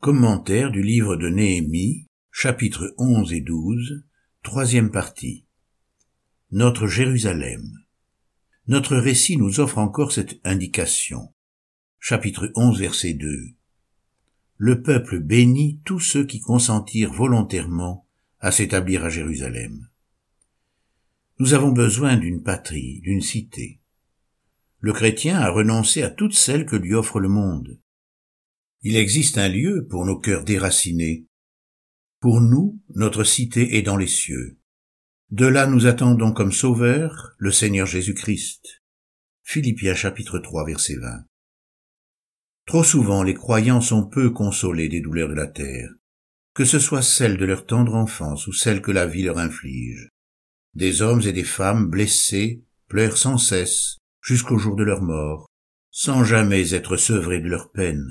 Commentaire du livre de Néhémie, chapitres 11 et 12, troisième partie. Notre Jérusalem. Notre récit nous offre encore cette indication. Chapitre 11, verset 2. Le peuple bénit tous ceux qui consentirent volontairement à s'établir à Jérusalem. Nous avons besoin d'une patrie, d'une cité. Le chrétien a renoncé à toutes celles que lui offre le monde. Il existe un lieu pour nos cœurs déracinés. Pour nous, notre cité est dans les cieux. De là nous attendons comme sauveur le Seigneur Jésus-Christ. Philippiens chapitre 3 verset 20. Trop souvent les croyants sont peu consolés des douleurs de la terre, que ce soit celles de leur tendre enfance ou celles que la vie leur inflige. Des hommes et des femmes blessés pleurent sans cesse jusqu'au jour de leur mort, sans jamais être sevrés de leur peine.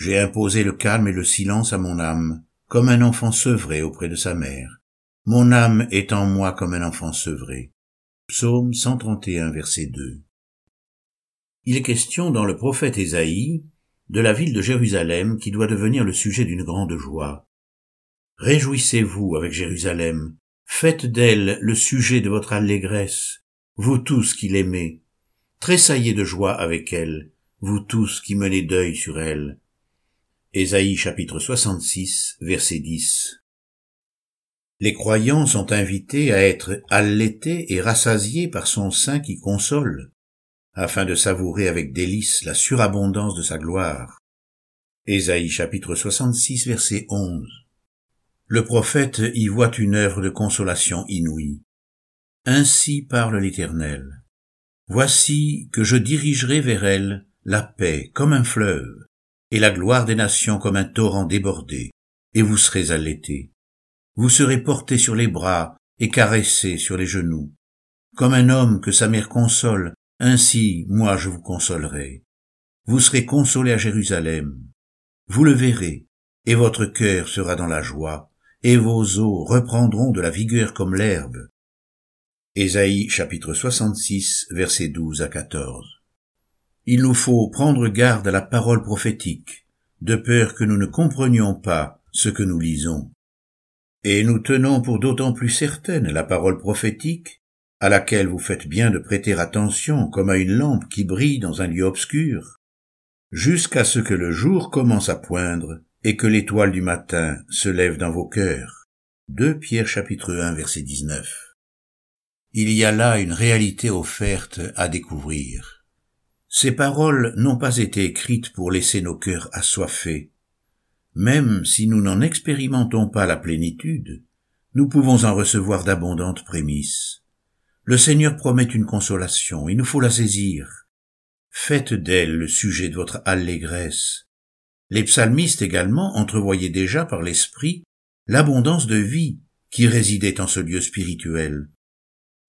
J'ai imposé le calme et le silence à mon âme, comme un enfant sevré auprès de sa mère. Mon âme est en moi comme un enfant sevré. Psaume 131, verset 2. Il est question dans le prophète Ésaïe de la ville de Jérusalem qui doit devenir le sujet d'une grande joie. Réjouissez-vous avec Jérusalem, faites d'elle le sujet de votre allégresse, vous tous qui l'aimez. Tressaillez de joie avec elle, vous tous qui menez deuil sur elle. Chapitre 66, verset 10. Les croyants sont invités à être allaités et rassasiés par son sein qui console, afin de savourer avec délice la surabondance de sa gloire. Chapitre 66, verset 11. Le prophète y voit une œuvre de consolation inouïe. Ainsi parle l'Éternel. Voici que je dirigerai vers elle la paix comme un fleuve, et la gloire des nations comme un torrent débordé, et vous serez allaités. Vous serez portés sur les bras et caressés sur les genoux. Comme un homme que sa mère console, ainsi moi je vous consolerai. Vous serez consolés à Jérusalem. Vous le verrez, et votre cœur sera dans la joie, et vos os reprendront de la vigueur comme l'herbe. Ésaïe chapitre 66 versets 12 à 14 il nous faut prendre garde à la parole prophétique, de peur que nous ne comprenions pas ce que nous lisons. Et nous tenons pour d'autant plus certaine la parole prophétique, à laquelle vous faites bien de prêter attention comme à une lampe qui brille dans un lieu obscur, jusqu'à ce que le jour commence à poindre et que l'étoile du matin se lève dans vos cœurs. 2 Pierre chapitre 1 verset 19. Il y a là une réalité offerte à découvrir. Ces paroles n'ont pas été écrites pour laisser nos cœurs assoiffés. Même si nous n'en expérimentons pas la plénitude, nous pouvons en recevoir d'abondantes prémices. Le Seigneur promet une consolation, il nous faut la saisir. Faites d'elle le sujet de votre allégresse. Les psalmistes également entrevoyaient déjà par l'Esprit l'abondance de vie qui résidait en ce lieu spirituel.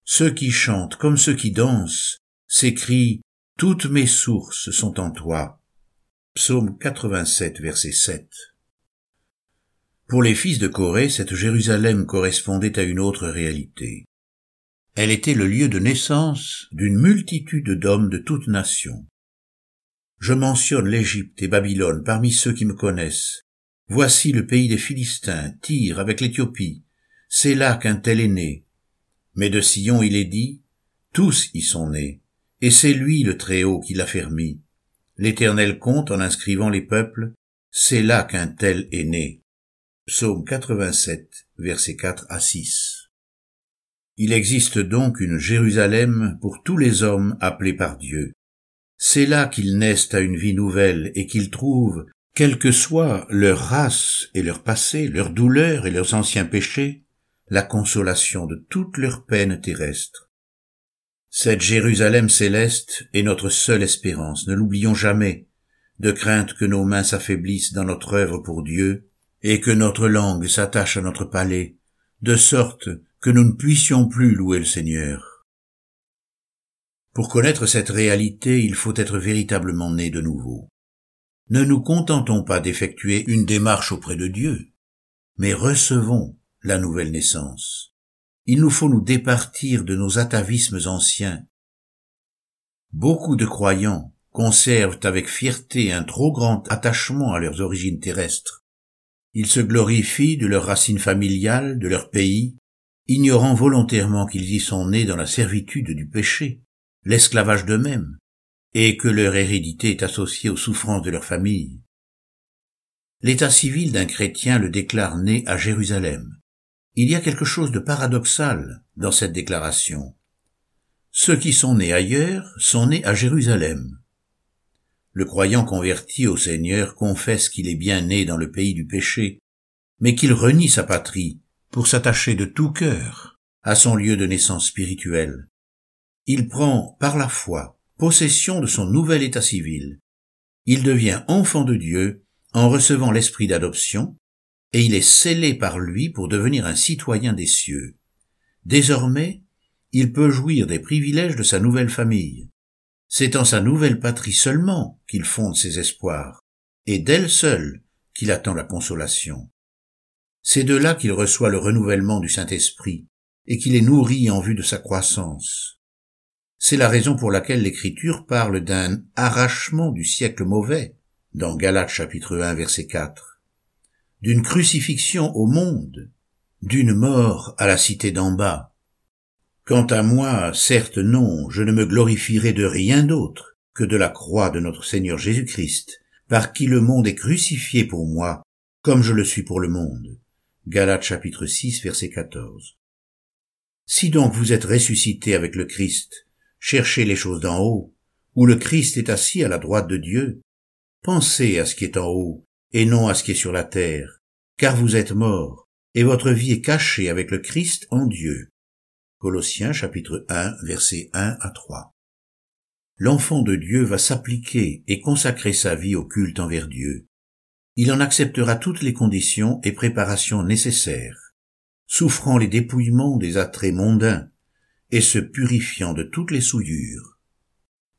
Ceux qui chantent comme ceux qui dansent s'écrient toutes mes sources sont en toi. Psaume 87, verset 7. Pour les fils de Corée, cette Jérusalem correspondait à une autre réalité. Elle était le lieu de naissance d'une multitude d'hommes de toutes nations. Je mentionne l'Égypte et Babylone parmi ceux qui me connaissent. Voici le pays des Philistins, Tyr avec l'Éthiopie. C'est là qu'un tel est né. Mais de Sion il est dit, tous y sont nés et c'est lui le Très-Haut qui l'a fermi. L'Éternel compte en inscrivant les peuples, c'est là qu'un tel est né. Psaume 87, versets 4 à 6. Il existe donc une Jérusalem pour tous les hommes appelés par Dieu. C'est là qu'ils naissent à une vie nouvelle et qu'ils trouvent, quelle que soit leur race et leur passé, leurs douleurs et leurs anciens péchés, la consolation de toutes leurs peines terrestres. Cette Jérusalem céleste est notre seule espérance, ne l'oublions jamais, de crainte que nos mains s'affaiblissent dans notre œuvre pour Dieu, et que notre langue s'attache à notre palais, de sorte que nous ne puissions plus louer le Seigneur. Pour connaître cette réalité, il faut être véritablement né de nouveau. Ne nous contentons pas d'effectuer une démarche auprès de Dieu, mais recevons la nouvelle naissance il nous faut nous départir de nos atavismes anciens. Beaucoup de croyants conservent avec fierté un trop grand attachement à leurs origines terrestres. Ils se glorifient de leurs racines familiales, de leur pays, ignorant volontairement qu'ils y sont nés dans la servitude du péché, l'esclavage d'eux-mêmes, et que leur hérédité est associée aux souffrances de leur famille. L'état civil d'un chrétien le déclare né à Jérusalem. Il y a quelque chose de paradoxal dans cette déclaration. Ceux qui sont nés ailleurs sont nés à Jérusalem. Le croyant converti au Seigneur confesse qu'il est bien né dans le pays du péché, mais qu'il renie sa patrie pour s'attacher de tout cœur à son lieu de naissance spirituelle. Il prend, par la foi, possession de son nouvel état civil. Il devient enfant de Dieu en recevant l'esprit d'adoption, et il est scellé par lui pour devenir un citoyen des cieux. Désormais, il peut jouir des privilèges de sa nouvelle famille. C'est en sa nouvelle patrie seulement qu'il fonde ses espoirs, et d'elle seule qu'il attend la consolation. C'est de là qu'il reçoit le renouvellement du Saint-Esprit, et qu'il est nourri en vue de sa croissance. C'est la raison pour laquelle l'Écriture parle d'un arrachement du siècle mauvais, dans Galates chapitre 1 verset 4, d'une crucifixion au monde, d'une mort à la cité d'en bas. Quant à moi, certes non, je ne me glorifierai de rien d'autre que de la croix de notre Seigneur Jésus-Christ, par qui le monde est crucifié pour moi, comme je le suis pour le monde. Galates chapitre 6 verset 14. Si donc vous êtes ressuscité avec le Christ, cherchez les choses d'en haut, où le Christ est assis à la droite de Dieu. Pensez à ce qui est en haut, et non à ce qui est sur la terre, car vous êtes morts, et votre vie est cachée avec le Christ en Dieu. Colossiens chapitre 1 versets 1 à 3. L'enfant de Dieu va s'appliquer et consacrer sa vie au culte envers Dieu. Il en acceptera toutes les conditions et préparations nécessaires, souffrant les dépouillements des attraits mondains, et se purifiant de toutes les souillures.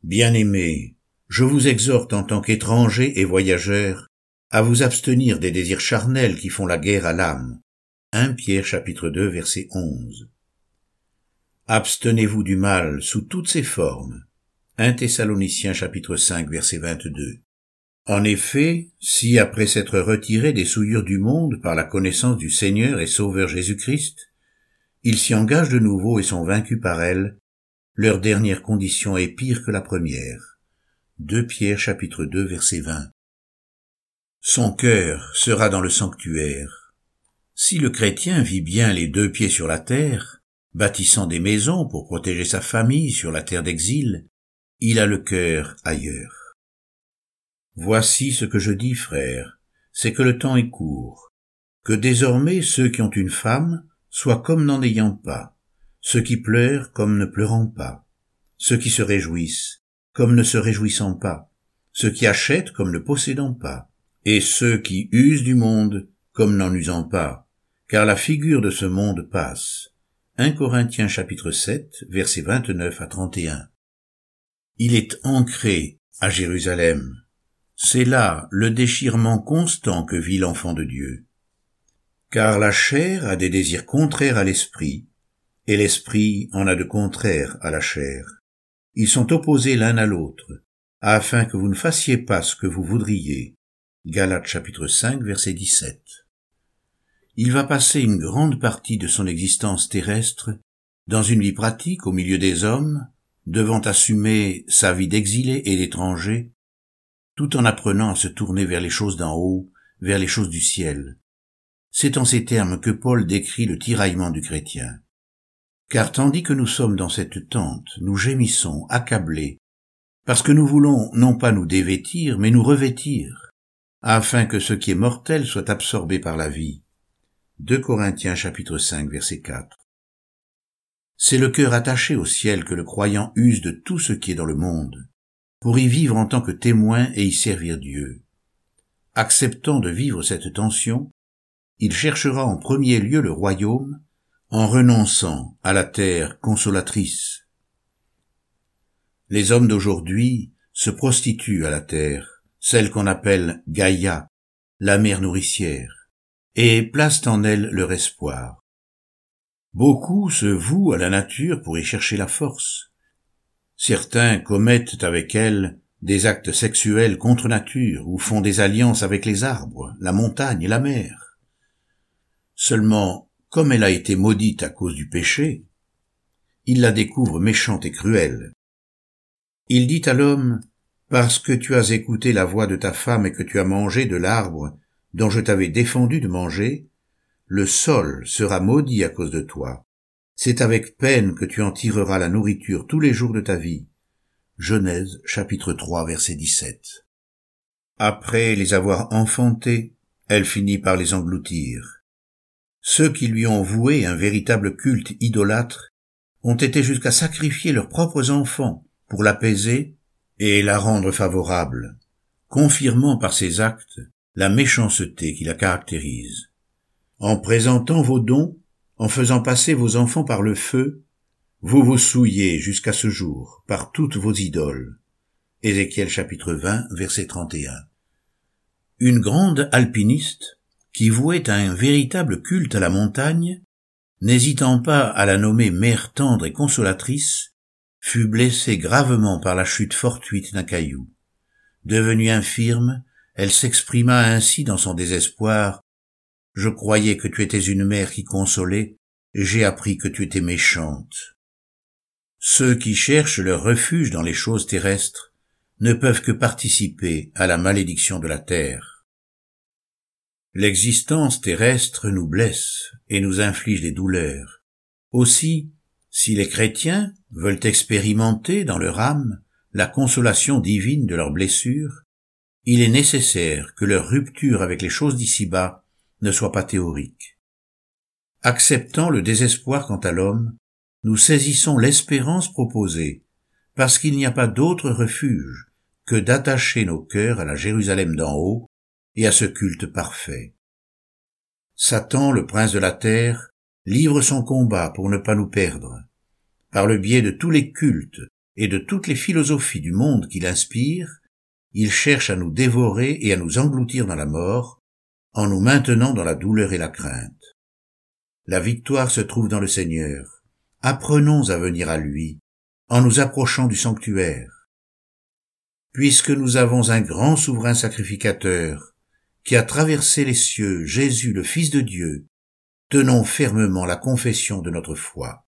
Bien-aimés, je vous exhorte en tant qu'étrangers et voyageurs à vous abstenir des désirs charnels qui font la guerre à l'âme. 1 Pierre chapitre 2 verset 11. Abstenez-vous du mal sous toutes ses formes. 1 Thessaloniciens chapitre 5 verset 22. En effet, si après s'être retirés des souillures du monde par la connaissance du Seigneur et Sauveur Jésus-Christ, ils s'y engagent de nouveau et sont vaincus par elles, leur dernière condition est pire que la première. 2 Pierre chapitre 2 verset 20. Son cœur sera dans le sanctuaire. Si le chrétien vit bien les deux pieds sur la terre, bâtissant des maisons pour protéger sa famille sur la terre d'exil, il a le cœur ailleurs. Voici ce que je dis, frère, c'est que le temps est court, que désormais ceux qui ont une femme soit comme n'en ayant pas, ceux qui pleurent comme ne pleurant pas, ceux qui se réjouissent comme ne se réjouissant pas, ceux qui achètent comme ne possédant pas, et ceux qui usent du monde comme n'en usant pas, car la figure de ce monde passe. 1 Corinthiens chapitre 7, versets 29 à 31. Il est ancré à Jérusalem. C'est là le déchirement constant que vit l'enfant de Dieu car la chair a des désirs contraires à l'esprit, et l'esprit en a de contraires à la chair. Ils sont opposés l'un à l'autre, afin que vous ne fassiez pas ce que vous voudriez. Galates chapitre 5 verset 17. Il va passer une grande partie de son existence terrestre dans une vie pratique au milieu des hommes, devant assumer sa vie d'exilé et d'étranger, tout en apprenant à se tourner vers les choses d'en haut, vers les choses du ciel, c'est en ces termes que Paul décrit le tiraillement du chrétien. Car tandis que nous sommes dans cette tente, nous gémissons, accablés, parce que nous voulons non pas nous dévêtir, mais nous revêtir, afin que ce qui est mortel soit absorbé par la vie. 2 Corinthiens chapitre 5 verset 4. C'est le cœur attaché au ciel que le croyant use de tout ce qui est dans le monde, pour y vivre en tant que témoin et y servir Dieu. Acceptant de vivre cette tension, il cherchera en premier lieu le royaume en renonçant à la terre consolatrice. Les hommes d'aujourd'hui se prostituent à la terre, celle qu'on appelle Gaïa, la mère nourricière, et placent en elle leur espoir. Beaucoup se vouent à la nature pour y chercher la force. Certains commettent avec elle des actes sexuels contre nature ou font des alliances avec les arbres, la montagne et la mer. Seulement, comme elle a été maudite à cause du péché, il la découvre méchante et cruelle. Il dit à l'homme, Parce que tu as écouté la voix de ta femme et que tu as mangé de l'arbre dont je t'avais défendu de manger, le sol sera maudit à cause de toi. C'est avec peine que tu en tireras la nourriture tous les jours de ta vie. Genèse chapitre 3 verset 17. Après les avoir enfantés, elle finit par les engloutir. Ceux qui lui ont voué un véritable culte idolâtre ont été jusqu'à sacrifier leurs propres enfants pour l'apaiser et la rendre favorable, confirmant par ses actes la méchanceté qui la caractérise. En présentant vos dons, en faisant passer vos enfants par le feu, vous vous souillez jusqu'à ce jour par toutes vos idoles. Ézéchiel chapitre 20 verset 31. Une grande alpiniste, qui vouait un véritable culte à la montagne, n'hésitant pas à la nommer mère tendre et consolatrice, fut blessée gravement par la chute fortuite d'un caillou. Devenue infirme, elle s'exprima ainsi dans son désespoir. Je croyais que tu étais une mère qui consolait, j'ai appris que tu étais méchante. Ceux qui cherchent leur refuge dans les choses terrestres ne peuvent que participer à la malédiction de la terre. L'existence terrestre nous blesse et nous inflige des douleurs. Aussi, si les chrétiens veulent expérimenter dans leur âme la consolation divine de leurs blessures, il est nécessaire que leur rupture avec les choses d'ici-bas ne soit pas théorique. Acceptant le désespoir quant à l'homme, nous saisissons l'espérance proposée, parce qu'il n'y a pas d'autre refuge que d'attacher nos cœurs à la Jérusalem d'en haut et à ce culte parfait. Satan, le prince de la terre, livre son combat pour ne pas nous perdre. Par le biais de tous les cultes et de toutes les philosophies du monde qu'il inspire, il cherche à nous dévorer et à nous engloutir dans la mort, en nous maintenant dans la douleur et la crainte. La victoire se trouve dans le Seigneur, apprenons à venir à lui, en nous approchant du sanctuaire. Puisque nous avons un grand souverain sacrificateur, qui a traversé les cieux, Jésus le Fils de Dieu, tenons fermement la confession de notre foi.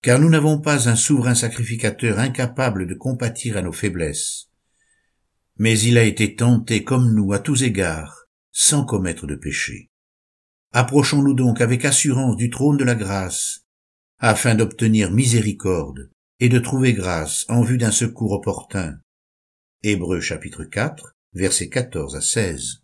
Car nous n'avons pas un souverain sacrificateur incapable de compatir à nos faiblesses, mais il a été tenté comme nous à tous égards, sans commettre de péché. Approchons-nous donc avec assurance du trône de la grâce, afin d'obtenir miséricorde et de trouver grâce en vue d'un secours opportun. Hébreux chapitre 4, versets 14 à 16.